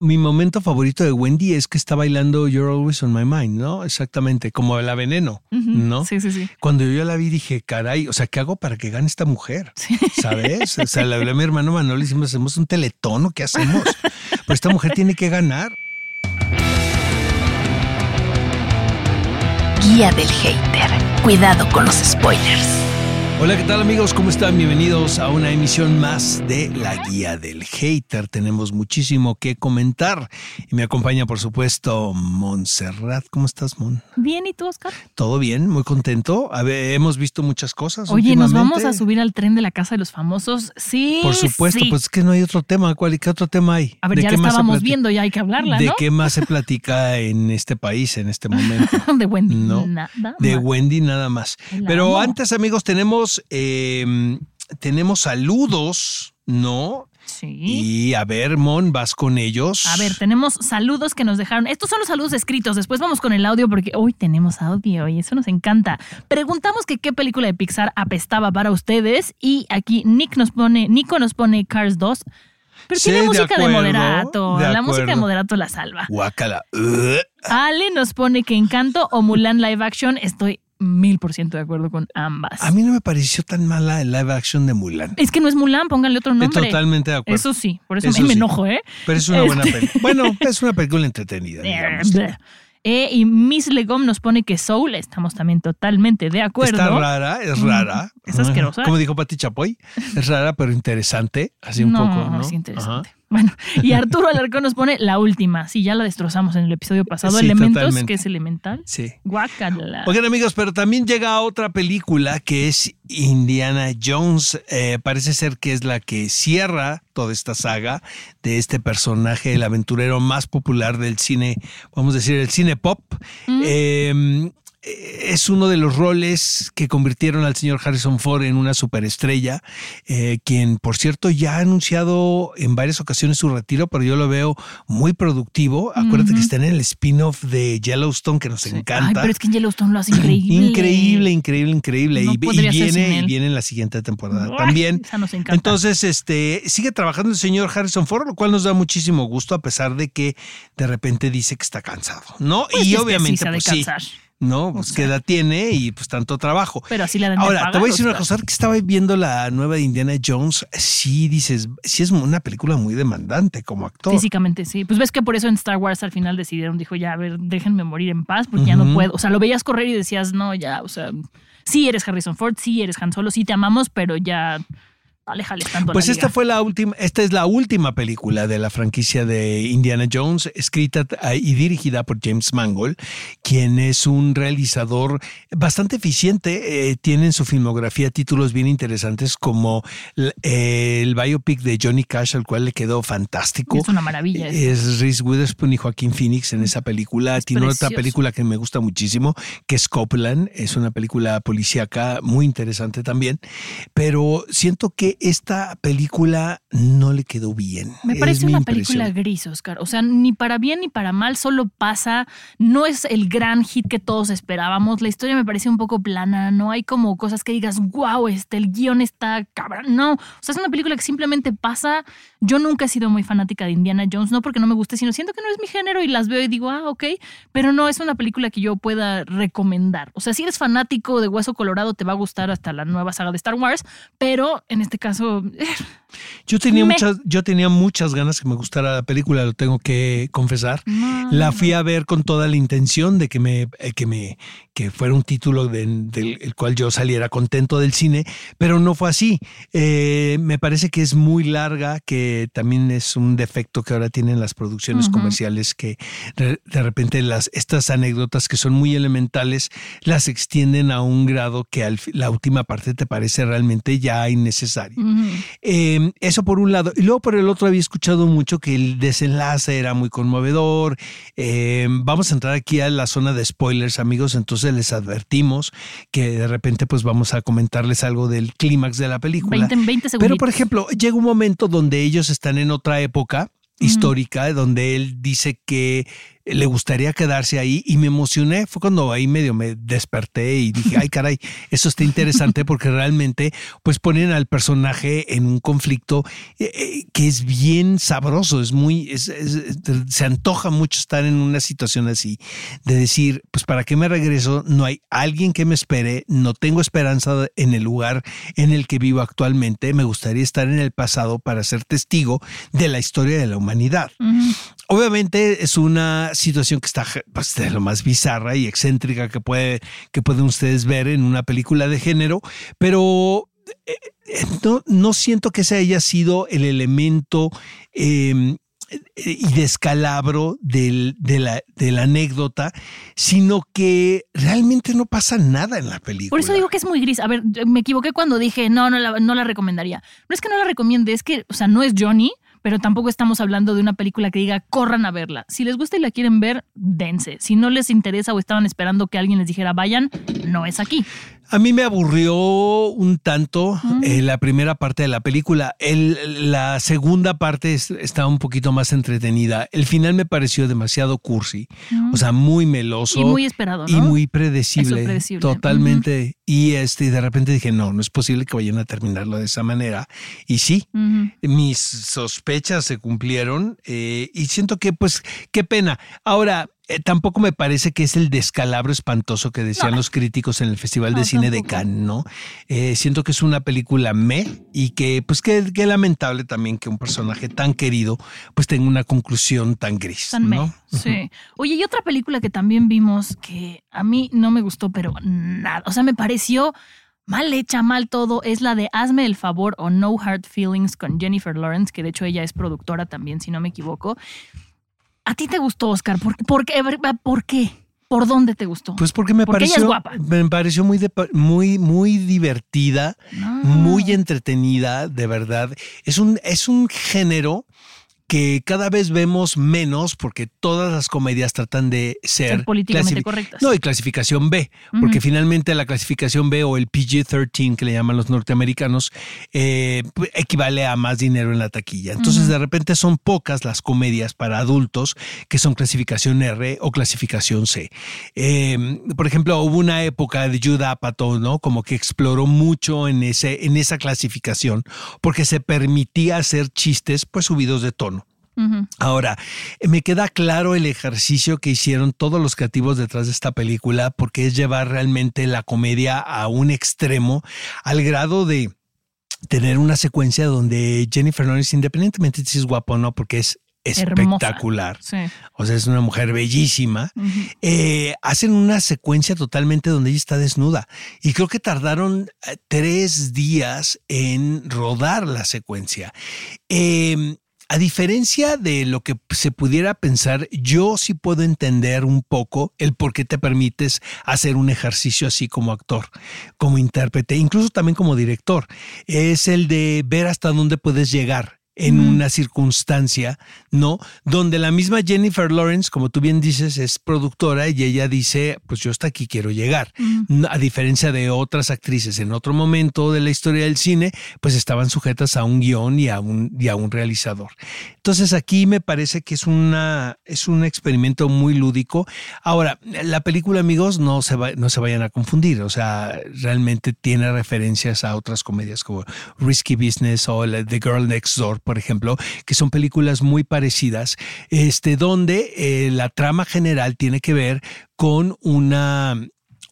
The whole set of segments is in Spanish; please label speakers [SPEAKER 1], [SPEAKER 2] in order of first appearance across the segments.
[SPEAKER 1] Mi momento favorito de Wendy es que está bailando You're Always on My Mind, ¿no? Exactamente, como la veneno, ¿no?
[SPEAKER 2] Sí, sí, sí.
[SPEAKER 1] Cuando yo la vi dije, caray, o sea, ¿qué hago para que gane esta mujer? ¿Sabes? O sea, le hablé a mi hermano Manuel y decimos, hacemos un teletono, ¿qué hacemos? Pues esta mujer tiene que ganar.
[SPEAKER 3] Guía del hater. Cuidado con los spoilers.
[SPEAKER 1] Hola, ¿qué tal amigos? ¿Cómo están? Bienvenidos a una emisión más de La Guía del Hater. Tenemos muchísimo que comentar y me acompaña, por supuesto, Montserrat. ¿Cómo estás, Mon?
[SPEAKER 2] Bien, ¿y tú, Oscar?
[SPEAKER 1] Todo bien, muy contento. A ver, hemos visto muchas cosas.
[SPEAKER 2] Oye, ¿nos vamos a subir al tren de la casa de los famosos? Sí.
[SPEAKER 1] Por supuesto,
[SPEAKER 2] sí.
[SPEAKER 1] pues es que no hay otro tema. ¿Cuál y qué otro tema hay?
[SPEAKER 2] A ver,
[SPEAKER 1] ¿De
[SPEAKER 2] ya
[SPEAKER 1] qué
[SPEAKER 2] la
[SPEAKER 1] más
[SPEAKER 2] estábamos viendo, ya hay que hablarla,
[SPEAKER 1] ¿De
[SPEAKER 2] ¿no?
[SPEAKER 1] qué más se platica en este país en este momento?
[SPEAKER 2] de Wendy.
[SPEAKER 1] No,
[SPEAKER 2] Nada
[SPEAKER 1] de
[SPEAKER 2] más.
[SPEAKER 1] Wendy nada más. Pero antes, amigos, tenemos, eh, tenemos saludos, ¿no?
[SPEAKER 2] Sí.
[SPEAKER 1] Y a ver, Mon, vas con ellos.
[SPEAKER 2] A ver, tenemos saludos que nos dejaron. Estos son los saludos escritos. Después vamos con el audio porque hoy tenemos audio y eso nos encanta. Preguntamos que qué película de Pixar apestaba para ustedes y aquí Nick nos pone, Nico nos pone Cars 2. Pero
[SPEAKER 1] Sí,
[SPEAKER 2] tiene música de,
[SPEAKER 1] acuerdo,
[SPEAKER 2] moderato.
[SPEAKER 1] de
[SPEAKER 2] la música de moderato la salva.
[SPEAKER 1] Guácala. Ugh.
[SPEAKER 2] Ale nos pone que Encanto o Mulan Live Action. Estoy mil por ciento de acuerdo con ambas.
[SPEAKER 1] A mí no me pareció tan mala el live action de Mulan.
[SPEAKER 2] Es que no es Mulan, pónganle otro nombre.
[SPEAKER 1] Totalmente de acuerdo.
[SPEAKER 2] Eso sí, por eso,
[SPEAKER 1] Eso
[SPEAKER 2] me
[SPEAKER 1] sí.
[SPEAKER 2] enojo, ¿eh?
[SPEAKER 1] Pero es una buena
[SPEAKER 2] Este-
[SPEAKER 1] película. Bueno, es una película entretenida, digamos.
[SPEAKER 2] Eh, y Miss Legom nos pone que Soul, estamos también totalmente de acuerdo.
[SPEAKER 1] Está rara, es rara.
[SPEAKER 2] Mm, es asquerosa.
[SPEAKER 1] Como dijo Pati Chapoy, es rara pero interesante, así un
[SPEAKER 2] no,
[SPEAKER 1] poco, ¿no?
[SPEAKER 2] es interesante.
[SPEAKER 1] Ajá.
[SPEAKER 2] Bueno, y Arturo Alarcón nos pone la última. Sí, ya la destrozamos en el episodio pasado.
[SPEAKER 1] Sí,
[SPEAKER 2] Elementos,
[SPEAKER 1] totalmente.
[SPEAKER 2] que es elemental.
[SPEAKER 1] Sí.
[SPEAKER 2] Guácala.
[SPEAKER 1] Oigan amigos, pero también llega otra película que es Indiana Jones. Eh, parece ser que es la que cierra toda esta saga de este personaje, el aventurero más popular del cine, vamos a decir, el cine pop. Eh, es uno de los roles que convirtieron al señor Harrison Ford en una superestrella, eh, quien por cierto ya ha anunciado en varias ocasiones su retiro, pero yo lo veo muy productivo. Acuérdate que está en el spin-off de Yellowstone que nos
[SPEAKER 2] Ay,
[SPEAKER 1] encanta.
[SPEAKER 2] pero es que en Yellowstone lo hace increíble.
[SPEAKER 1] Increíble, increíble, increíble.
[SPEAKER 2] No
[SPEAKER 1] y, viene, y viene en la siguiente temporada
[SPEAKER 2] Ay,
[SPEAKER 1] también.
[SPEAKER 2] esa nos encanta.
[SPEAKER 1] Entonces, este, sigue trabajando el señor Harrison Ford, lo cual nos da muchísimo gusto, a pesar de que de repente dice que está cansado, ¿no?
[SPEAKER 2] Pues
[SPEAKER 1] y
[SPEAKER 2] es que
[SPEAKER 1] obviamente,
[SPEAKER 2] sí se ha de
[SPEAKER 1] pues sí,
[SPEAKER 2] cansar.
[SPEAKER 1] ¿No? Pues
[SPEAKER 2] sea.
[SPEAKER 1] qué edad tiene y pues tanto trabajo.
[SPEAKER 2] Pero así la
[SPEAKER 1] Ahora, te voy a decir una cosa, que estaba viendo la nueva de Indiana Jones, sí dices, sí es una película muy demandante como actor.
[SPEAKER 2] Físicamente, sí. Pues ves que por eso en Star Wars al final decidieron, dijo, ya, a ver, déjenme morir en paz porque ya no puedo. O sea, lo veías correr y decías, no, ya, o sea, sí eres Harrison Ford, sí eres Han Solo, sí te amamos, pero ya, aléjales tanto a
[SPEAKER 1] Pues
[SPEAKER 2] la
[SPEAKER 1] esta
[SPEAKER 2] liga.
[SPEAKER 1] fue la última, esta es la última película de la franquicia de Indiana Jones, escrita eh, y dirigida por James Mangold, quien es un realizador bastante eficiente. eh, tiene en su filmografía títulos bien interesantes como eh, el biopic de Johnny Cash, al cual le quedó fantástico.
[SPEAKER 2] Es una maravilla. eso.
[SPEAKER 1] Es Reese Witherspoon y Joaquín Phoenix en esa película. Tiene otra película que me gusta muchísimo, que es Copland. Es una película policíaca muy interesante también. Pero siento que esta película no le quedó bien.
[SPEAKER 2] Me parece una película gris, Oscar. O sea, ni para bien ni para mal, solo pasa. No es el gran hit que todos esperábamos. La historia me parece un poco plana. No hay como cosas que digas, wow, este, el guion está cabrón. No. O sea, es una película que simplemente pasa. Yo nunca he sido muy fanática de Indiana Jones, no porque no me guste, sino siento que no es mi género y las veo y digo, ah, ok. Pero no es una película que yo pueda recomendar. O sea, si eres fanático de Hueso Colorado, te va a gustar hasta la nueva saga de Star Wars. Pero en este caso, caso, eh,
[SPEAKER 1] Yo tenía
[SPEAKER 2] Me-
[SPEAKER 1] muchas, yo tenía muchas ganas que me gustara la película, lo tengo que confesar.
[SPEAKER 2] No,
[SPEAKER 1] la
[SPEAKER 2] no,
[SPEAKER 1] fui a ver con toda la intención de que me, eh, que me, que fuera un título de- del el cual yo saliera contento del cine, pero no fue así. Eh, me parece que es muy larga, que también es un defecto que ahora tienen las producciones comerciales, que de, repente las, estas anécdotas que son muy elementales las extienden a un grado que al la última parte te parece realmente ya innecesario. Eh, eso por un lado. Y luego por el otro había escuchado mucho que el desenlace era muy conmovedor. Eh, vamos a entrar aquí a la zona de spoilers, amigos. Entonces les advertimos que de repente pues vamos a comentarles algo del clímax de la película.
[SPEAKER 2] 20, 20 segundos.
[SPEAKER 1] Pero por ejemplo, llega un momento donde ellos están en otra época histórica, donde él dice que le gustaría quedarse ahí y me emocioné. Fue cuando ahí medio me desperté y dije, ay caray, eso está interesante porque realmente pues ponen al personaje en un conflicto eh, eh, que es bien sabroso, es muy, se antoja mucho estar en una situación así, de decir, pues para qué me regreso, no hay alguien que me espere, no tengo esperanza en el lugar en el que vivo actualmente, me gustaría estar en el pasado para ser testigo de la historia de la humanidad. Obviamente es una situación que está pues, de lo más bizarra y excéntrica que, puede, que pueden ustedes ver en una película de género, pero eh, eh, no, no siento que ese haya sido el elemento eh, y descalabro de, la, de la anécdota, sino que realmente no pasa nada en la película.
[SPEAKER 2] Por eso digo que es muy gris. A ver, me equivoqué cuando dije no, no no la recomendaría. No es que no la recomiende, es que, o sea, no es Johnny, pero tampoco estamos hablando de una película que diga corran a verla. Si les gusta y la quieren ver, dense. Si no les interesa o estaban esperando que alguien les dijera vayan, no es aquí.
[SPEAKER 1] A mí me aburrió un tanto eh, la primera parte de la película. El- la segunda parte es- está un poquito más entretenida. El final me pareció demasiado cursi, o sea, muy meloso.
[SPEAKER 2] Y muy esperado, ¿no?
[SPEAKER 1] Y muy predecible.
[SPEAKER 2] Predecible.
[SPEAKER 1] Totalmente. Y este, de repente dije, no, no es posible que vayan a terminarlo de esa manera. Y sí, mis sospechas se cumplieron eh, y siento que, pues, qué pena. Ahora, eh, tampoco me parece que es el descalabro espantoso que decían los críticos en el Festival de Cine de. Cannes, ¿no? Eh, siento que es una película me y que, pues, que, que lamentable también que un personaje tan querido, pues, tenga una conclusión tan gris,
[SPEAKER 2] Tan
[SPEAKER 1] ¿no?
[SPEAKER 2] meh, Sí. Oye, y otra película que también vimos que a mí no me gustó, pero nada. O sea, me pareció mal hecha, mal todo. Es la de Hazme el favor o No Hard Feelings con Jennifer Lawrence, que de hecho ella es productora también, si no me equivoco. ¿A ti te gustó, Oscar? ¿Por, por qué? ¿Por qué? ¿Por dónde te gustó?
[SPEAKER 1] Pues porque me
[SPEAKER 2] Porque ella
[SPEAKER 1] pareció,
[SPEAKER 2] es guapa.
[SPEAKER 1] me pareció muy, de- muy, muy divertida,
[SPEAKER 2] No.
[SPEAKER 1] muy entretenida, de verdad. Es un, es un género que cada vez vemos menos porque todas las comedias tratan de ser,
[SPEAKER 2] Ser políticamente correctas.
[SPEAKER 1] No, y clasificación B, porque finalmente la clasificación B o el PG-13 que le llaman los norteamericanos eh, equivale a más dinero en la taquilla. Entonces de repente son pocas las comedias para adultos que son clasificación R o clasificación C. Eh, por ejemplo, hubo una época de Judd Apatow, ¿no? Como que exploró mucho en, ese, en esa clasificación porque se permitía hacer chistes pues subidos de tono. Ahora, me queda claro el ejercicio que hicieron todos los creativos detrás de esta película, porque es llevar realmente la comedia a un extremo, al grado de tener una secuencia donde Jennifer Lawrence, independientemente de si es guapa o no, porque es espectacular,
[SPEAKER 2] Sí.
[SPEAKER 1] o sea, es una mujer bellísima, eh, hacen una secuencia totalmente donde ella está desnuda. Y creo que tardaron eh, tres días en rodar la secuencia. Eh, a diferencia de lo que se pudiera pensar, yo sí puedo entender un poco el por qué te permites hacer un ejercicio así como actor, como intérprete, incluso también como director. Es el de ver hasta dónde puedes llegar en una circunstancia, ¿no? Donde la misma Jennifer Lawrence, como tú bien dices, es productora y ella dice, pues yo hasta aquí quiero llegar. A diferencia de otras actrices en otro momento de la historia del cine, pues estaban sujetas a un guion y a un, y a un realizador. Entonces aquí me parece que es, una, es un experimento muy lúdico. Ahora, la película, amigos, no se, va- no se vayan a confundir, o sea, realmente tiene referencias a otras comedias como Risky Business o The Girl Next Door, por ejemplo, que son películas muy parecidas, este, donde eh, la trama general tiene que ver con una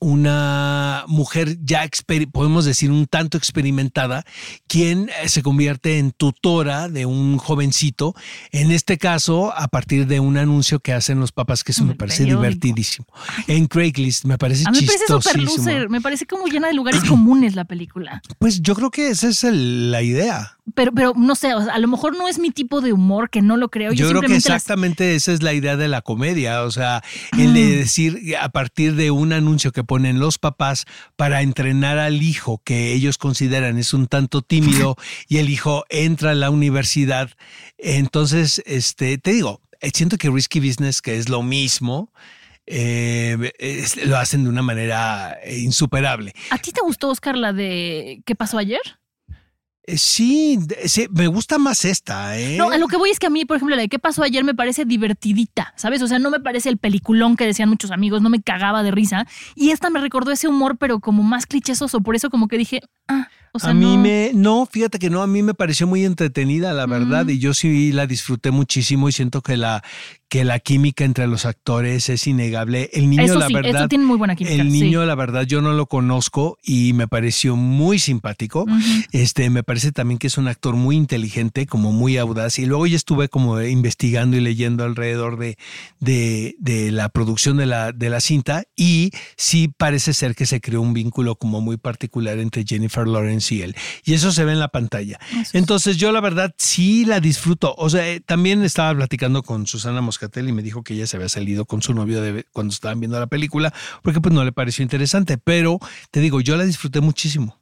[SPEAKER 1] una mujer ya, podemos decir, un tanto experimentada, quien eh, se convierte en tutora de un jovencito, en este caso a partir de un anuncio que hacen los papás que eso me parece divertidísimo. En Craigslist me parece a mí me parece super loser,
[SPEAKER 2] me parece como llena de lugares comunes la película.
[SPEAKER 1] Pues yo creo que esa es la idea.
[SPEAKER 2] Pero, pero no sé, a lo mejor no es mi tipo de humor, que no lo creo.
[SPEAKER 1] Yo, creo que exactamente esa es la idea de la comedia, o sea, el de decir a partir de un anuncio que ponen los papás para entrenar al hijo que ellos consideran es un tanto tímido y el hijo entra a la universidad, entonces, este, te digo, eh, siento que Risky Business, que es lo mismo, eh, lo hacen de una manera insuperable.
[SPEAKER 2] ¿A ti te gustó, Oscar, la de ¿Qué pasó ayer?
[SPEAKER 1] Eh, sí, sí, me gusta más esta, ¿eh?
[SPEAKER 2] No, a lo que voy es que a mí, por ejemplo, la de qué pasó ayer me parece divertidita, ¿sabes? O sea, no me parece el peliculón que decían muchos amigos, no me cagaba de risa. Y esta me recordó ese humor, pero como más clichésoso, por eso como que dije, ah, o sea,
[SPEAKER 1] a mí me, no, fíjate que no, a mí me pareció muy entretenida, la verdad, y yo sí la disfruté muchísimo y siento que la, que la química entre los actores es innegable. El niño, la verdad,
[SPEAKER 2] tiene muy buena química.
[SPEAKER 1] El niño, la verdad, yo no lo conozco y me pareció muy simpático. Este, me parece también que es un actor muy inteligente, como muy audaz. Y luego ya estuve como investigando y leyendo alrededor de, de, de la producción de la, de la cinta y sí parece ser que se creó un vínculo como muy particular entre Jennifer Lawrence y él. Y eso se ve en la pantalla. Entonces yo la verdad sí la disfruto. O sea, eh, también estaba platicando con Susana y me dijo que ella se había salido con su novio de, cuando estaban viendo la película, porque pues no le pareció interesante, pero te digo, yo la disfruté muchísimo.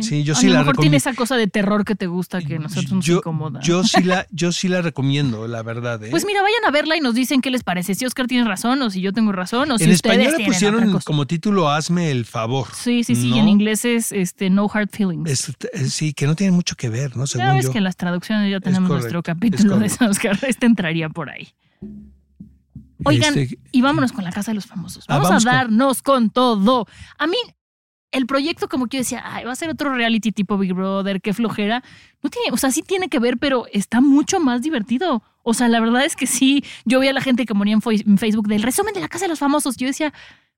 [SPEAKER 1] Sí, yo sí a lo mejor
[SPEAKER 2] tiene esa cosa de terror que te gusta que nosotros nos incomoda.
[SPEAKER 1] Yo sí la, yo sí la recomiendo, la verdad. ¿eh?
[SPEAKER 2] Pues mira, vayan a verla y nos dicen qué les parece. Si Oscar tiene razón o si yo tengo razón o si en
[SPEAKER 1] español le pusieron como título Hazme el favor.
[SPEAKER 2] Sí, sí, sí. En inglés es este No Hard Feelings.
[SPEAKER 1] sí, que no tiene mucho que ver, ¿no?
[SPEAKER 2] Según ya ves que en las traducciones ya tenemos nuestro capítulo de Oscar. Este entraría por ahí. Oigan, este, y vámonos con la casa de los famosos. Ah, vamos, a darnos con... todo. A mí, el proyecto, como que yo decía, Ay, va a ser otro reality tipo Big Brother, qué flojera. No tiene, o sea, sí tiene que ver, pero está mucho más divertido. O sea, la verdad es que sí, yo veía a la gente que moría en, Facebook del resumen de la casa de los famosos. Yo decía,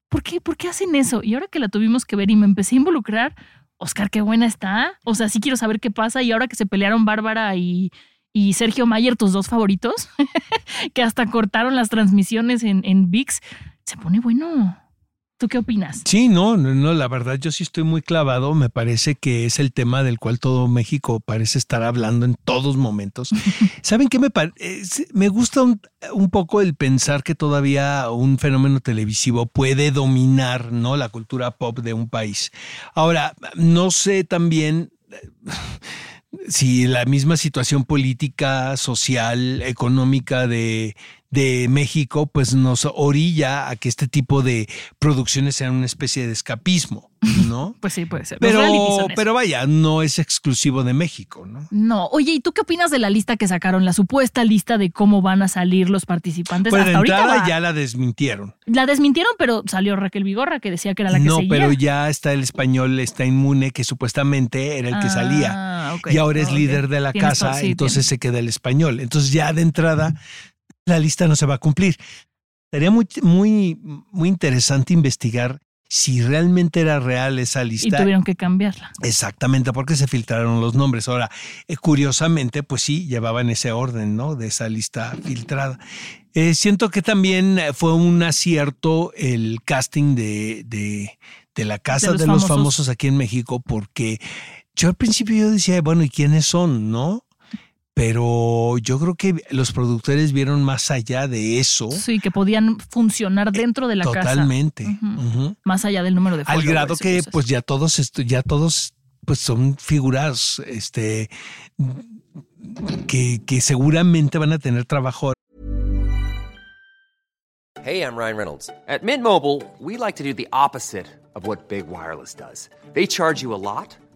[SPEAKER 2] ¿por qué? ¿Por qué hacen eso? Y ahora que la tuvimos que ver y me empecé a involucrar, Oscar, qué buena está. O sea, sí quiero saber qué pasa. Y ahora que se pelearon Bárbara y, y Sergio Mayer, tus dos favoritos, que hasta cortaron las transmisiones en, en VIX, se pone bueno. ¿Tú qué opinas?
[SPEAKER 1] Sí, no, no, la verdad yo sí estoy muy clavado. Me parece que es el tema del cual todo México parece estar hablando en todos momentos. ¿Saben qué me parece? Me gusta un, un, poco el pensar que todavía un fenómeno televisivo puede dominar, ¿no? La cultura pop de un país. Ahora, no sé también si la misma situación política, social, económica de, de México, pues nos orilla a que este tipo de producciones sean una especie de escapismo, ¿no?
[SPEAKER 2] pues sí, puede ser.
[SPEAKER 1] Pero, pero vaya, no es exclusivo de México, ¿no?
[SPEAKER 2] No. Oye, ¿y tú qué opinas de la lista que sacaron? La supuesta lista de cómo van a salir los participantes.
[SPEAKER 1] Pues Hasta ahorita ya la desmintieron.
[SPEAKER 2] La desmintieron, pero salió Raquel Vigorra que decía que era la que
[SPEAKER 1] no, No, pero ya está el español, está inmune, que supuestamente era el que salía. Ah, y ahora es líder de la casa, entonces se queda el español. Entonces ya de entrada la lista no se va a cumplir. Sería muy, muy, muy interesante investigar si realmente era real esa lista.
[SPEAKER 2] Y tuvieron que cambiarla.
[SPEAKER 1] Exactamente, porque se filtraron los nombres. Ahora, eh, curiosamente, pues sí, llevaban ese orden, ¿no? De esa lista filtrada. Eh, siento que también fue un acierto el casting de, de, de la Casa de, los, famosos. aquí en México, porque yo al principio yo decía, bueno, ¿y quiénes son, no? Pero yo creo que los productores vieron más allá de eso.
[SPEAKER 2] Sí, que podían funcionar dentro de la
[SPEAKER 1] casa. Totalmente.
[SPEAKER 2] Más allá del número de
[SPEAKER 1] Al grado que pues ya todos ya todos pues son figuras este que, que seguramente van a tener trabajo.
[SPEAKER 4] Hey, I'm Ryan Reynolds. At Mint Mobile, we like to do the opposite of what Big Wireless does. They charge you a lot.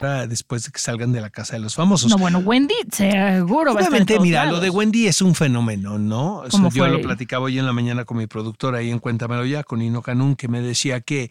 [SPEAKER 1] Después de que salgan de la casa de los famosos.
[SPEAKER 2] No, bueno, Wendy seguro va a
[SPEAKER 1] Obviamente, mira, lo de Wendy es un fenómeno, ¿no? Eso
[SPEAKER 2] ¿Cómo
[SPEAKER 1] yo
[SPEAKER 2] fue?
[SPEAKER 1] lo platicaba hoy en la mañana con mi productora ahí en Cuéntamelo ya, con Ino Canún, que me decía que,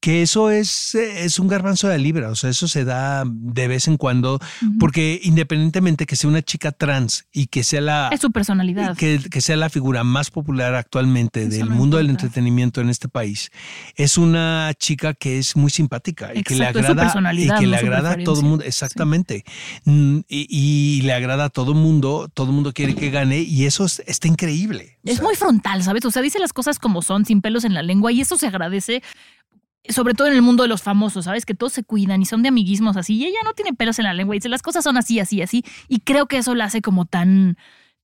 [SPEAKER 1] que eso es, eh, es un garbanzo de libra, o sea, eso se da de vez en cuando, porque independientemente que sea una chica trans y que sea la...
[SPEAKER 2] Es su personalidad.
[SPEAKER 1] Que, que sea la figura más popular actualmente
[SPEAKER 2] Eso
[SPEAKER 1] del mundo del entretenimiento en este país, es una chica que es muy simpática y que le agrada, y que
[SPEAKER 2] no
[SPEAKER 1] le agrada a todo el mundo, exactamente. Mm, Y, y le agrada a todo el mundo, todo el mundo quiere que gane y eso es- está increíble. O
[SPEAKER 2] Es
[SPEAKER 1] sea,
[SPEAKER 2] muy frontal, ¿sabes? O sea, dice las cosas como son, sin pelos en la lengua, y eso se agradece, sobre todo en el mundo de los famosos, ¿sabes? Que todos se cuidan y son de amiguismos así, y ella no tiene pelos en la lengua, y dice las cosas son así, así, así, y creo que eso la hace como tan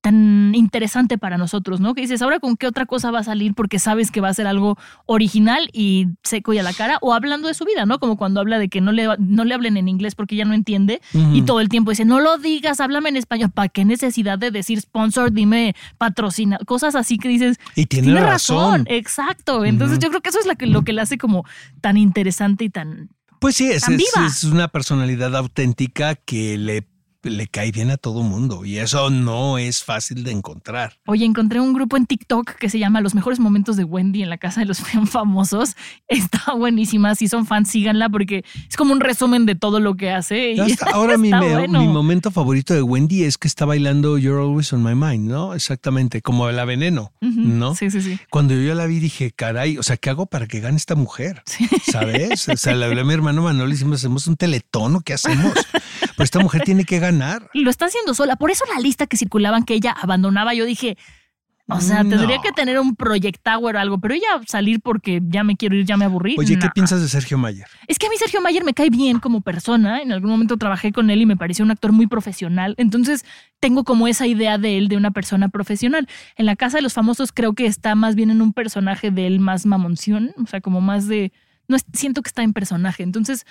[SPEAKER 2] tan interesante para nosotros, ¿no? Que dices, ahora con qué otra cosa va a salir porque sabes que va a ser algo original y seco y a la cara, o hablando de su vida, ¿no? Como cuando habla de que no le, no le hablen en inglés porque ella no entiende y todo el tiempo dice, no lo digas, háblame en español, ¿para qué necesidad de decir sponsor, dime patrocina? Cosas así que dices,
[SPEAKER 1] Y tiene razón.
[SPEAKER 2] exacto. Entonces yo creo que eso es la que, lo que le hace como tan interesante y tan...
[SPEAKER 1] Pues sí, es,
[SPEAKER 2] tan
[SPEAKER 1] es-
[SPEAKER 2] viva.
[SPEAKER 1] es una personalidad auténtica que le, le cae bien a todo mundo y eso no es fácil de encontrar.
[SPEAKER 2] Oye, encontré un grupo en TikTok que se llama Los mejores momentos de Wendy en la casa de los famosos. Está buenísima. Si son fans, síganla porque es como un resumen de todo lo que hace. y
[SPEAKER 1] Hasta ahora mi,
[SPEAKER 2] bueno.
[SPEAKER 1] mi momento favorito de Wendy es que está bailando You're Always on My Mind, ¿no? Exactamente, como la veneno, ¿no?
[SPEAKER 2] Sí, sí, sí.
[SPEAKER 1] Cuando yo la vi dije, caray, o sea, ¿qué hago para que gane esta mujer? ¿Sabes? O sea, le hablé a mi hermano Manuel y decimos, ¿hacemos un teletón o qué hacemos? Pues esta mujer tiene que ganar.
[SPEAKER 2] Y lo está haciendo sola. Por eso la lista que circulaban que ella abandonaba, yo dije, o sea, tendría que tener un Project Tower o algo, pero ella salir porque ya me quiero ir, ya me aburrí.
[SPEAKER 1] Oye, ¿qué
[SPEAKER 2] nah.
[SPEAKER 1] piensas de Sergio Mayer?
[SPEAKER 2] Es que a mí Sergio Mayer me cae bien como persona. En algún momento trabajé con él y me pareció un actor muy profesional. Entonces tengo como esa idea de él de una persona profesional. En la casa de los famosos creo que está más bien en un personaje de él más mamonción, o sea, como más de... No es- siento que está en personaje. Entonces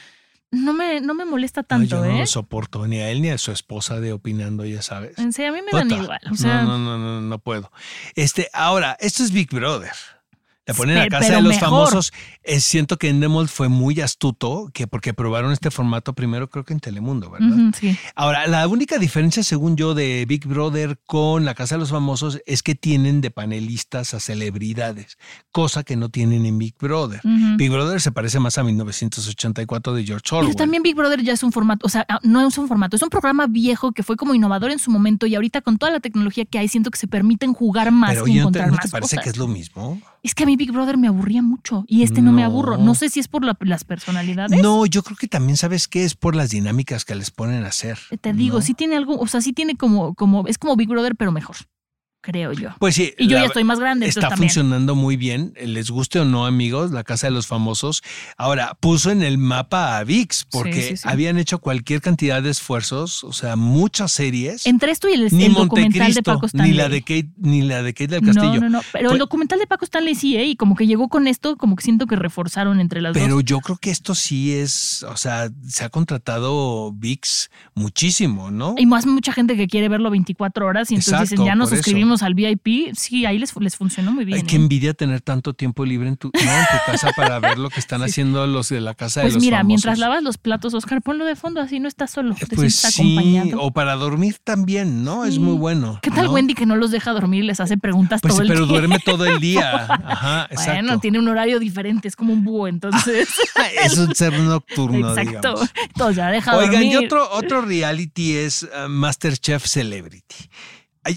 [SPEAKER 2] no me, no me molesta tanto,
[SPEAKER 1] yo no
[SPEAKER 2] ¿eh?
[SPEAKER 1] lo soporto ni a él ni a su esposa de opinando, ya sabes.
[SPEAKER 2] En a mí me dan igual. O sea,
[SPEAKER 1] no, no, no, no, no puedo. Este, ahora, esto es Big Brother. La ponen a casa
[SPEAKER 2] pero
[SPEAKER 1] de los
[SPEAKER 2] mejor.
[SPEAKER 1] famosos. Eh, siento que Endemol fue muy astuto, que porque probaron este formato primero, creo que en Telemundo, ¿verdad?
[SPEAKER 2] sí.
[SPEAKER 1] Ahora, la única diferencia, según yo, de Big Brother con la Casa de los Famosos es que tienen de panelistas a celebridades, cosa que no tienen en Big Brother. Big Brother se parece más a 1984 de George Orwell.
[SPEAKER 2] Pero también Big Brother ya es un formato, o sea, ah, no es un formato, es un programa viejo que fue como innovador en su momento y ahorita con toda la tecnología que hay siento que se permiten jugar más
[SPEAKER 1] Pero
[SPEAKER 2] y
[SPEAKER 1] oye, ¿no te,
[SPEAKER 2] encontrar
[SPEAKER 1] no
[SPEAKER 2] más
[SPEAKER 1] te parece
[SPEAKER 2] cosas.
[SPEAKER 1] que es lo mismo?
[SPEAKER 2] Es que a mí Big Brother me aburría mucho y este no, me aburro. No sé si es por la- las personalidades.
[SPEAKER 1] No, yo creo que también sabes que es por las dinámicas que les ponen a hacer.
[SPEAKER 2] Te digo,
[SPEAKER 1] ¿no?
[SPEAKER 2] sí tiene algo, o sea, sí tiene como, como, es como Big Brother, pero mejor, creo yo.
[SPEAKER 1] Pues sí.
[SPEAKER 2] Y yo
[SPEAKER 1] la-
[SPEAKER 2] ya estoy más grande,
[SPEAKER 1] Está funcionando muy bien, les guste o no, amigos, la Casa de los Famosos. Ahora, puso en el mapa a VIX porque
[SPEAKER 2] Sí, sí, sí.
[SPEAKER 1] habían hecho cualquier cantidad de esfuerzos, o sea, muchas series.
[SPEAKER 2] Entre esto y el,
[SPEAKER 1] ni
[SPEAKER 2] el documental de Paco Stanley.
[SPEAKER 1] ni la de Kate, ni la de Kate del Castillo.
[SPEAKER 2] No, no, no. Pero
[SPEAKER 1] Fue-
[SPEAKER 2] el documental de Paco Stanley sí, ¿eh? Y como que llegó con esto, como que siento que reforzaron entre las
[SPEAKER 1] Pero
[SPEAKER 2] dos.
[SPEAKER 1] yo creo que esto sí es, o sea, se ha contratado VIX muchísimo, ¿no?
[SPEAKER 2] Hay más mucha gente que quiere verlo 24 horas y entonces
[SPEAKER 1] Exacto,
[SPEAKER 2] dicen, ya nos
[SPEAKER 1] por
[SPEAKER 2] al VIP. Sí, ahí les, les funcionó muy bien.
[SPEAKER 1] Ay, qué
[SPEAKER 2] ¿eh?
[SPEAKER 1] envidia tener tanto tiempo libre en tu, ¿no? en tu casa para ver lo que están haciendo los de la casa de
[SPEAKER 2] Pues
[SPEAKER 1] los
[SPEAKER 2] mira,
[SPEAKER 1] famosos.
[SPEAKER 2] mientras lavas los platos, Oscar, ponlo de fondo, así no estás solo, te
[SPEAKER 1] Pues sí,
[SPEAKER 2] acompañado.
[SPEAKER 1] o para dormir también, ¿no? Es muy bueno.
[SPEAKER 2] ¿Qué tal
[SPEAKER 1] ¿no?
[SPEAKER 2] Wendy que no los deja dormir y les hace preguntas
[SPEAKER 1] Pues
[SPEAKER 2] todo
[SPEAKER 1] sí,
[SPEAKER 2] el
[SPEAKER 1] pero
[SPEAKER 2] día?
[SPEAKER 1] duerme todo el día. Ajá, exacto.
[SPEAKER 2] Bueno, tiene un horario diferente, es como un búho, entonces.
[SPEAKER 1] es un ser nocturno,
[SPEAKER 2] Exacto.
[SPEAKER 1] digamos.
[SPEAKER 2] Entonces ya deja
[SPEAKER 1] Oigan,
[SPEAKER 2] dormir.
[SPEAKER 1] y otro, otro reality es uh, Masterchef Celebrity.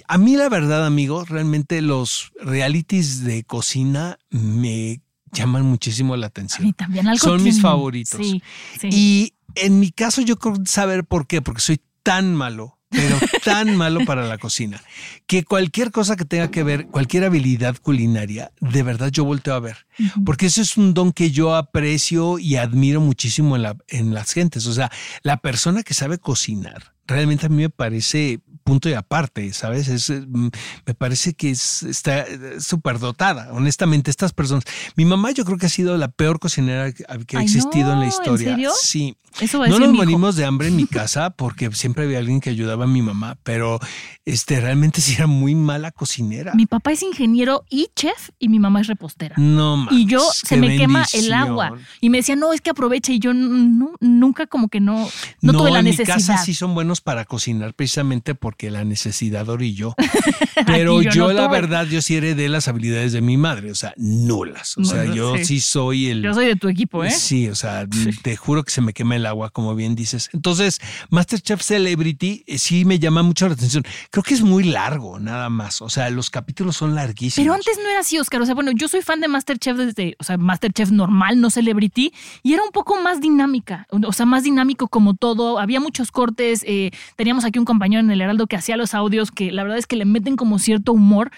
[SPEAKER 1] A mí la verdad, amigos, realmente los realities de cocina me llaman muchísimo la
[SPEAKER 2] A
[SPEAKER 1] atención.
[SPEAKER 2] mí también algo
[SPEAKER 1] Son mis favoritos.
[SPEAKER 2] Sí, sí.
[SPEAKER 1] Y en mi caso yo creo saber por qué, porque soy tan malo pero tan malo para la cocina, que cualquier cosa que tenga que ver, cualquier habilidad culinaria, de verdad yo volteo a ver. Porque eso es un don que yo aprecio y admiro muchísimo en, la, en las gentes. O sea, la persona que sabe cocinar, realmente a mí me parece punto y aparte, ¿sabes? Es, eh, mm, me parece que es, está eh, súper dotada, honestamente, estas personas. Mi mamá yo creo que ha sido la peor cocinera que ha
[SPEAKER 2] Ay,
[SPEAKER 1] existido en la
[SPEAKER 2] no, ¿en
[SPEAKER 1] historia.
[SPEAKER 2] serio?
[SPEAKER 1] Sí.
[SPEAKER 2] Eso va a
[SPEAKER 1] No nos morimos de hambre en mi casa porque siempre había alguien que ayudaba a mi mamá, pero este realmente sí era muy mala cocinera.
[SPEAKER 2] Mi papá es ingeniero y chef y mi mamá es repostera.
[SPEAKER 1] no más.
[SPEAKER 2] Y yo se me quema el agua. Y me decía, no, es que aprovecha. Y yo no, nunca como que no, no, tuve la
[SPEAKER 1] en
[SPEAKER 2] necesidad.
[SPEAKER 1] mi casa sí son buenos para cocinar precisamente porque la necesidad orilló. Pero
[SPEAKER 2] yo
[SPEAKER 1] yo,
[SPEAKER 2] no
[SPEAKER 1] la verdad, yo sí heredé las habilidades de mi madre, o sea, nulas. O sea,
[SPEAKER 2] Bueno,
[SPEAKER 1] yo
[SPEAKER 2] sí.
[SPEAKER 1] sí soy el...
[SPEAKER 2] Yo soy de tu equipo, ¿eh?
[SPEAKER 1] Sí, o sea, te juro que se me quema el agua, como bien dices. Entonces, Masterchef Celebrity eh, sí me llama mucho la atención. Creo que es muy largo, nada más. O sea, los capítulos son larguísimos.
[SPEAKER 2] Pero antes no era así, Oscar. O sea, bueno, yo soy fan de Masterchef desde, o sea, Masterchef normal, no Celebrity, y era un poco más dinámica, o sea, más dinámico como todo. Había muchos cortes. eh, teníamos aquí un compañero en el Heraldo que hacía los audios que la verdad es que le meten como cierto humor.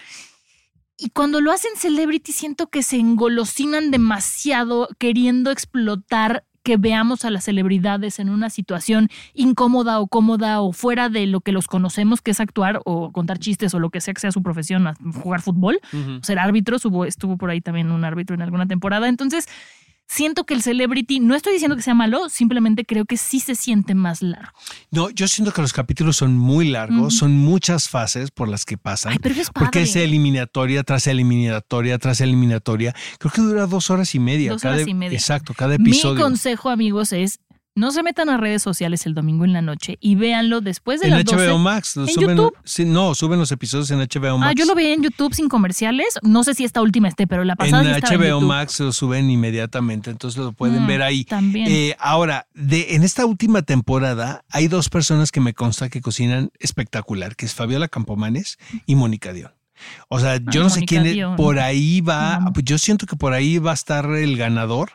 [SPEAKER 2] Y cuando lo hacen Celebrity, siento que se engolosinan demasiado queriendo explotar que veamos a las celebridades en una situación incómoda o cómoda o fuera de lo que los conocemos, que es actuar o contar chistes o lo que sea que sea su profesión, jugar fútbol, ser árbitros. Hubo, estuvo por ahí también un árbitro en alguna temporada. Entonces, siento que el Celebrity, no estoy diciendo que sea malo, simplemente creo que sí se siente más largo.
[SPEAKER 1] No, yo siento que los capítulos son muy largos, son muchas fases por las que pasan.
[SPEAKER 2] Ay, pero es
[SPEAKER 1] Porque es
[SPEAKER 2] padre.
[SPEAKER 1] eliminatoria tras eliminatoria tras eliminatoria. Creo que dura dos horas y media.
[SPEAKER 2] Dos
[SPEAKER 1] cada,
[SPEAKER 2] horas y media.
[SPEAKER 1] Exacto, cada
[SPEAKER 2] Mi
[SPEAKER 1] episodio.
[SPEAKER 2] consejo, amigos, es no se metan a redes sociales el domingo en la noche y véanlo después de
[SPEAKER 1] en
[SPEAKER 2] las
[SPEAKER 1] HBO
[SPEAKER 2] 12.
[SPEAKER 1] Max. lo
[SPEAKER 2] ¿En
[SPEAKER 1] suben,
[SPEAKER 2] YouTube?
[SPEAKER 1] sí, no, suben los episodios en HBO Max.
[SPEAKER 2] Ah, yo lo veía en YouTube sin comerciales. No sé si esta última esté, pero la pasada
[SPEAKER 1] en
[SPEAKER 2] sí estaba en
[SPEAKER 1] HBO
[SPEAKER 2] YouTube.
[SPEAKER 1] Max lo suben inmediatamente, entonces lo pueden
[SPEAKER 2] Mm,
[SPEAKER 1] ver ahí.
[SPEAKER 2] también.
[SPEAKER 1] Eh, ahora, de, en esta última temporada hay dos personas que me consta que cocinan espectacular, que es Fabiola Campomanes y Mónica Dion. O sea, yo no sé quién es- por ahí va,
[SPEAKER 2] No.
[SPEAKER 1] pues yo siento que por ahí va a estar el ganador.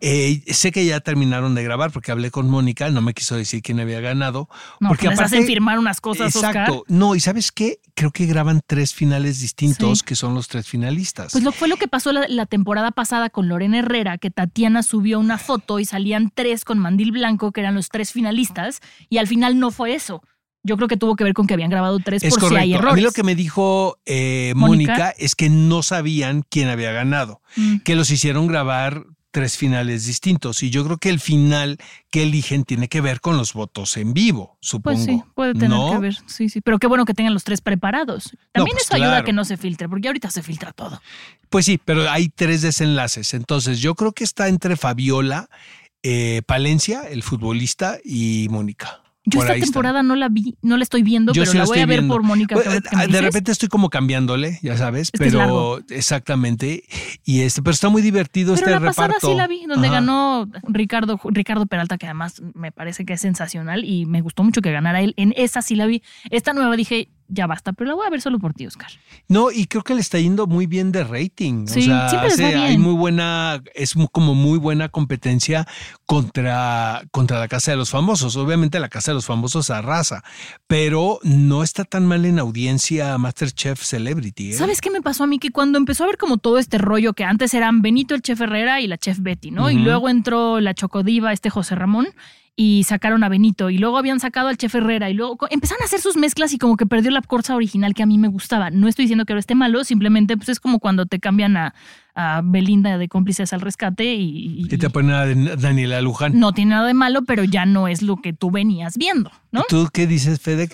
[SPEAKER 1] Eh, sé que ya terminaron de grabar porque hablé con Mónica, no me quiso decir quién había ganado.
[SPEAKER 2] No,
[SPEAKER 1] porque
[SPEAKER 2] les hacen firmar unas cosas,
[SPEAKER 1] Exacto.
[SPEAKER 2] Oscar.
[SPEAKER 1] No, y ¿sabes qué? Creo que graban tres finales distintos,
[SPEAKER 2] Sí.
[SPEAKER 1] que son los tres finalistas.
[SPEAKER 2] Pues lo fue lo que pasó la, la temporada pasada con Lorena Herrera, que Tatiana subió una foto y salían tres con mandil blanco, que eran los tres finalistas, y al final no fue eso. Yo creo que tuvo que ver con que habían grabado tres
[SPEAKER 1] Es
[SPEAKER 2] por
[SPEAKER 1] correcto.
[SPEAKER 2] si hay errores.
[SPEAKER 1] A mí lo que me dijo eh,
[SPEAKER 2] Mónica.
[SPEAKER 1] Es que no sabían quién había ganado,
[SPEAKER 2] Mm.
[SPEAKER 1] que los hicieron grabar tres finales distintos y yo creo que el final que eligen tiene que ver con los votos en vivo, supongo.
[SPEAKER 2] Pues sí, puede tener
[SPEAKER 1] ¿No?
[SPEAKER 2] que ver. Sí, sí. Pero qué bueno que tengan los tres preparados. También
[SPEAKER 1] pues
[SPEAKER 2] eso ayuda a que no se filtre, porque ahorita se filtra todo.
[SPEAKER 1] Pues sí, pero hay tres desenlaces. Entonces yo creo que está entre Fabiola, eh, Palencia, el futbolista, y Mónica.
[SPEAKER 2] Yo
[SPEAKER 1] Por
[SPEAKER 2] esta temporada no la vi, no la estoy viendo,
[SPEAKER 1] Yo
[SPEAKER 2] pero
[SPEAKER 1] sí
[SPEAKER 2] la voy a ver
[SPEAKER 1] viendo.
[SPEAKER 2] por Mónica.
[SPEAKER 1] Pues,
[SPEAKER 2] que me
[SPEAKER 1] de repente estoy como cambiándole, ya sabes, pero exactamente. Y este, pero está muy divertido
[SPEAKER 2] Pero
[SPEAKER 1] este
[SPEAKER 2] la pasada
[SPEAKER 1] reparto.
[SPEAKER 2] sí la vi, donde
[SPEAKER 1] Ajá.
[SPEAKER 2] ganó Ricardo, Ricardo Peralta, que además me parece que es sensacional y me gustó mucho que ganara él. En esa sí la vi. Esta nueva dije, ya basta, pero la voy a ver solo por ti, Oscar.
[SPEAKER 1] No, y creo que le está yendo muy bien de rating.
[SPEAKER 2] Sí,
[SPEAKER 1] o sea,
[SPEAKER 2] siempre
[SPEAKER 1] hay muy buena, es como muy buena competencia contra, contra la Casa de los Famosos. Obviamente la Casa de los Famosos arrasa, pero no está tan mal en audiencia Masterchef Celebrity. ¿eh?
[SPEAKER 2] ¿Sabes qué me pasó a mí? Que cuando empezó a ver como todo este rollo que antes eran Benito el chef Herrera y la chef Betty, ¿no? Y luego entró la chocodiva, este José Ramón, y sacaron a Benito, y luego habían sacado al chef Herrera, y luego empezaron a hacer sus mezclas y como que perdió la corza original que a mí me gustaba. No estoy diciendo que ahora esté malo, simplemente pues es como cuando te cambian a, a Belinda de cómplices al rescate y, y-
[SPEAKER 1] Que te ponen a Dan- Daniela Luján.
[SPEAKER 2] no tiene nada de malo, pero ya no es lo que tú venías viendo, ¿no?
[SPEAKER 1] ¿Y ¿Tú qué dices, Fede?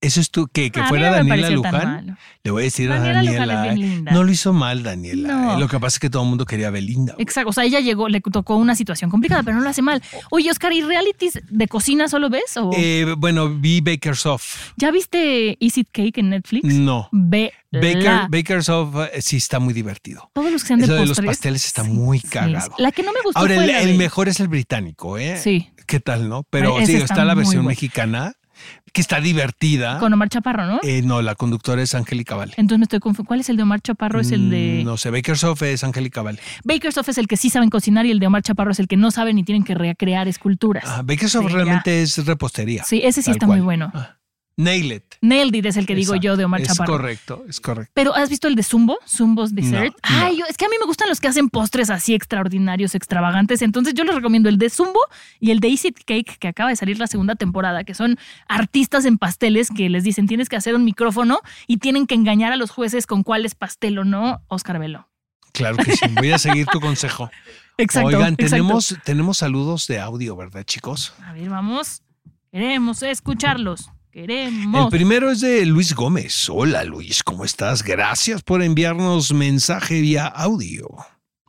[SPEAKER 1] Eso es tú, que, que
[SPEAKER 2] A mí
[SPEAKER 1] fuera Daniela Luján. Le voy a decir
[SPEAKER 2] Daniela
[SPEAKER 1] a
[SPEAKER 2] Luján
[SPEAKER 1] Daniela.
[SPEAKER 2] es bien
[SPEAKER 1] ¿eh?
[SPEAKER 2] linda.
[SPEAKER 1] No lo hizo mal, Daniela.
[SPEAKER 2] No.
[SPEAKER 1] ¿eh? Lo que pasa es que todo el mundo quería a Belinda. güey.
[SPEAKER 2] Exacto, o sea, ella llegó, le tocó una situación complicada, pero no lo hace mal. Oye, Oscar, ¿y realities de cocina solo ves? O
[SPEAKER 1] Eh, bueno, vi Baker's Off.
[SPEAKER 2] ¿Ya viste Easy Cake en Netflix?
[SPEAKER 1] No.
[SPEAKER 2] Ve
[SPEAKER 1] Baker, Baker's Off eh, sí está muy divertido.
[SPEAKER 2] Todos los que sean de
[SPEAKER 1] Eso de los pasteles está
[SPEAKER 2] Sí,
[SPEAKER 1] muy
[SPEAKER 2] sí,
[SPEAKER 1] cagado.
[SPEAKER 2] La que no me gustó
[SPEAKER 1] Ahora,
[SPEAKER 2] fue
[SPEAKER 1] el,
[SPEAKER 2] la
[SPEAKER 1] el
[SPEAKER 2] de-
[SPEAKER 1] mejor es el británico, ¿eh?
[SPEAKER 2] Sí.
[SPEAKER 1] ¿Qué tal, no? Pero
[SPEAKER 2] Ese
[SPEAKER 1] sí,
[SPEAKER 2] está
[SPEAKER 1] está la versión mexicana, que está divertida.
[SPEAKER 2] Con Omar Chaparro, ¿no?
[SPEAKER 1] Eh, no, la conductora es Angélica Vale.
[SPEAKER 2] Entonces me estoy confundiendo. ¿Cuál es el de Omar Chaparro? Es el de...
[SPEAKER 1] Mm, No sé, Baker's Off es Angélica Vale.
[SPEAKER 2] Baker's Off es el que sí saben cocinar y el de Omar Chaparro es el que no saben y tienen que recrear esculturas.
[SPEAKER 1] Ah, Baker's Off
[SPEAKER 2] Sí, ya.
[SPEAKER 1] realmente es repostería.
[SPEAKER 2] Sí, ese sí está
[SPEAKER 1] cual.
[SPEAKER 2] muy bueno.
[SPEAKER 1] Ah. Nail It.
[SPEAKER 2] Nailed It es el que digo
[SPEAKER 1] Exacto.
[SPEAKER 2] yo de Omar
[SPEAKER 1] es
[SPEAKER 2] Chaparro.
[SPEAKER 1] correcto, es correcto.
[SPEAKER 2] Pero ¿has visto el de Zumbo? Zumbo's Dessert.
[SPEAKER 1] No, no.
[SPEAKER 2] Ay, yo- es que a mí me gustan los que hacen postres así extraordinarios, extravagantes. Entonces yo les recomiendo el de Zumbo y el de Easy Cake, que acaba de salir la segunda temporada, que son artistas en pasteles que les dicen tienes que hacer un micrófono y tienen que engañar a los jueces con cuál es pastel o no, Oscar Velo.
[SPEAKER 1] Claro que sí. Voy a seguir tu consejo.
[SPEAKER 2] Exacto.
[SPEAKER 1] Oigan,
[SPEAKER 2] exacto.
[SPEAKER 1] tenemos, tenemos saludos de audio, ¿verdad, chicos?
[SPEAKER 2] A ver, vamos. Queremos escucharlos.
[SPEAKER 1] El primero es de Luis Gómez. Hola Luis, ¿cómo estás? Gracias por enviarnos mensaje vía audio.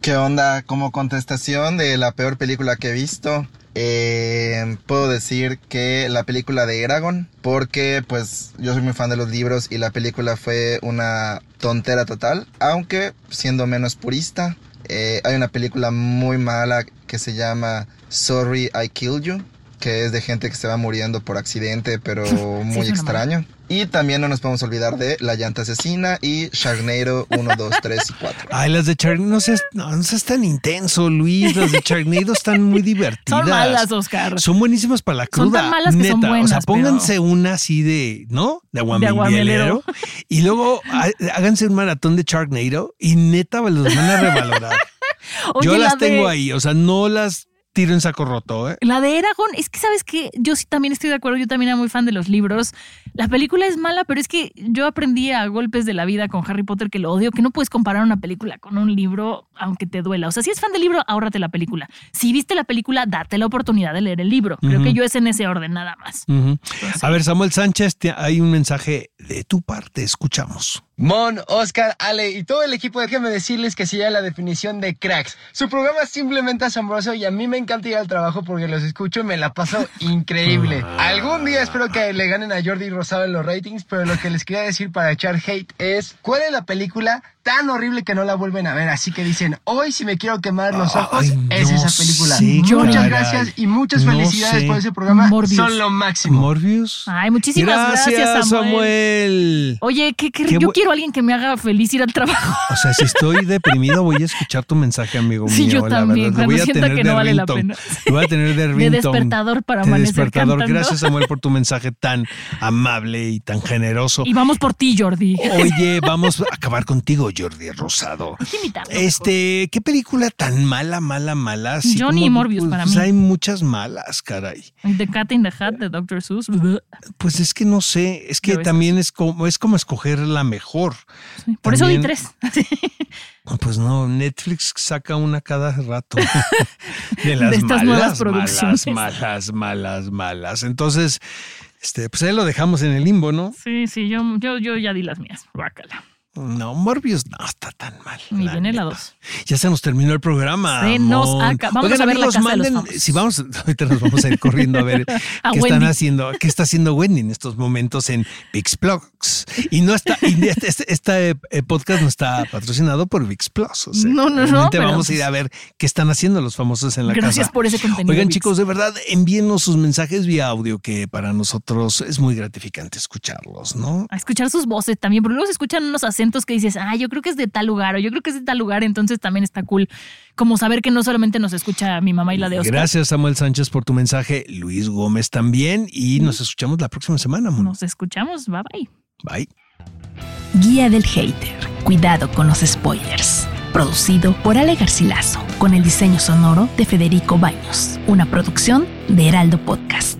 [SPEAKER 5] ¿Qué onda? Como contestación de la peor película que he visto, eh, puedo decir que la película de Eragon, porque pues yo soy muy fan de los libros y la película fue una tontera total, aunque siendo menos purista, eh, hay una película muy mala que se llama Sorry I Killed You, que es de gente que se va muriendo por accidente, pero muy extraño. Y también no nos podemos olvidar de La Llanta Asesina y Sharknado 1, 2, 3 y 4.
[SPEAKER 1] Ay, las de Charnado, no seas, no, no seas tan intenso, Luis. Las de Charnado están muy divertidas.
[SPEAKER 2] Son malas, Oscar.
[SPEAKER 1] Son buenísimas para la
[SPEAKER 2] Son
[SPEAKER 1] cruda.
[SPEAKER 2] tan malas que
[SPEAKER 1] neta.
[SPEAKER 2] son
[SPEAKER 1] o sea,
[SPEAKER 2] buenas,
[SPEAKER 1] pónganse una así de, ¿no? De aguamielero. Y luego há- háganse un maratón de Sharknado y neta los van a revalorar.
[SPEAKER 2] Oye,
[SPEAKER 1] Yo
[SPEAKER 2] la
[SPEAKER 1] las tengo
[SPEAKER 2] de-
[SPEAKER 1] ahí, o sea, no las tiro en saco roto, ¿eh?
[SPEAKER 2] La de Eragon, es que sabes que yo sí también estoy de acuerdo, yo también era muy fan de los libros. La película es mala, pero es que yo aprendí a golpes de la vida con Harry Potter que lo odio, que no puedes comparar una película con un libro aunque te duela. O sea, si es fan del libro, ahórrate la película. Si viste la película, date la oportunidad de leer el libro. Creo que yo es en ese orden nada más. Entonces-
[SPEAKER 1] A ver, Samuel Sánchez, te- hay un mensaje de tu parte, escuchamos.
[SPEAKER 6] Mon, Oscar, Ale y todo el equipo, déjenme decirles que sigue la definición de cracks. Su programa es simplemente asombroso y a mí me encanta ir al trabajo porque los escucho y me la paso increíble. Algún día espero que le ganen a Jordi Rosado en los ratings, pero lo que les quería decir para echar hate es, ¿cuál es la película tan horrible que no la vuelven a ver? Así que dicen, hoy si me quiero quemar los ojos,
[SPEAKER 1] Ay,
[SPEAKER 6] es
[SPEAKER 1] no
[SPEAKER 6] esa película.
[SPEAKER 1] sé,
[SPEAKER 6] Muchas
[SPEAKER 1] caray.
[SPEAKER 6] gracias y muchas
[SPEAKER 1] No
[SPEAKER 6] felicidades
[SPEAKER 1] sé.
[SPEAKER 6] por ese programa.
[SPEAKER 2] Morbius.
[SPEAKER 6] Son lo máximo.
[SPEAKER 1] Morbius.
[SPEAKER 2] Ay, muchísimas gracias, Samuel.
[SPEAKER 1] Samuel.
[SPEAKER 2] Oye, ¿qué, qué-
[SPEAKER 1] Qué
[SPEAKER 2] yo
[SPEAKER 1] bu-
[SPEAKER 2] quiero a alguien que me haga feliz ir al trabajo.
[SPEAKER 1] O sea, si estoy deprimido, voy a escuchar tu mensaje, amigo
[SPEAKER 2] Sí,
[SPEAKER 1] mío.
[SPEAKER 2] yo
[SPEAKER 1] la
[SPEAKER 2] también,
[SPEAKER 1] verdad. Lo voy
[SPEAKER 2] cuando
[SPEAKER 1] a
[SPEAKER 2] sienta
[SPEAKER 1] tener
[SPEAKER 2] que
[SPEAKER 1] de
[SPEAKER 2] no vale la pena.
[SPEAKER 1] Lo voy a tener de ringtone.
[SPEAKER 2] despertador para
[SPEAKER 1] De
[SPEAKER 2] amanecer
[SPEAKER 1] despertador.
[SPEAKER 2] cantando.
[SPEAKER 1] Gracias, Samuel, por tu mensaje tan amable y tan generoso.
[SPEAKER 2] Y vamos por ti, Jordi.
[SPEAKER 1] Oye, vamos a acabar contigo, Jordi Rosado. Este, ¿qué película tan mala, mala, mala? Así
[SPEAKER 2] Johnny
[SPEAKER 1] como,
[SPEAKER 2] Morbius
[SPEAKER 1] pues,
[SPEAKER 2] para
[SPEAKER 1] pues,
[SPEAKER 2] mí.
[SPEAKER 1] Hay muchas malas, caray.
[SPEAKER 2] The Cat in the Hat de Dr. Seuss.
[SPEAKER 1] Pues es que no sé, es que también es como, es como escoger la mejor.
[SPEAKER 2] Por eso di tres.
[SPEAKER 1] Pues no, Netflix saca una cada rato. De las
[SPEAKER 2] De estas
[SPEAKER 1] malas,
[SPEAKER 2] nuevas
[SPEAKER 1] malas,
[SPEAKER 2] producciones.
[SPEAKER 1] malas, malas, malas. Entonces, este, pues ahí lo dejamos en el limbo, ¿no?
[SPEAKER 2] Sí, sí, yo, yo, yo ya di las mías. Guácala.
[SPEAKER 1] No, Morbius no está tan mal.
[SPEAKER 2] Y
[SPEAKER 1] la
[SPEAKER 2] viene la.
[SPEAKER 1] Ya se nos terminó el programa.
[SPEAKER 2] Se nos
[SPEAKER 1] Mon.
[SPEAKER 2] aca- vamos
[SPEAKER 1] Oigan,
[SPEAKER 2] a ver la
[SPEAKER 1] amigos,
[SPEAKER 2] de los
[SPEAKER 1] manden, si vamos, ahorita nos vamos a ir corriendo a ver
[SPEAKER 2] A
[SPEAKER 1] qué están haciendo, qué está haciendo Wendy en estos momentos en VIX Plus. Y no está, y este, este- este, eh, podcast no está patrocinado por VIX Plus. O sea,
[SPEAKER 2] No, no, no,
[SPEAKER 1] vamos a ir a ver qué están haciendo los famosos en la
[SPEAKER 2] Gracias
[SPEAKER 1] casa.
[SPEAKER 2] por ese contenido.
[SPEAKER 1] Oigan,
[SPEAKER 2] Vix.
[SPEAKER 1] chicos, de verdad, envíenos sus mensajes vía audio, que para nosotros es muy gratificante escucharlos, ¿no?
[SPEAKER 2] A escuchar sus voces también, porque luego se escuchan unos acentos que dices, ah, yo creo que es de tal lugar, o yo creo que es de tal lugar, entonces también está cool como saber que no solamente nos escucha mi mamá y la de Oscar.
[SPEAKER 1] Gracias, Samuel Sánchez, por tu mensaje. Luis Gómez también. Y nos escuchamos la próxima semana, Mon.
[SPEAKER 2] Nos escuchamos, bye bye.
[SPEAKER 1] Bye.
[SPEAKER 3] Guía del Hater. Cuidado con los spoilers. Producido por Ale Garcilaso, con el diseño sonoro de Federico Baños. Una producción de Heraldo Podcast.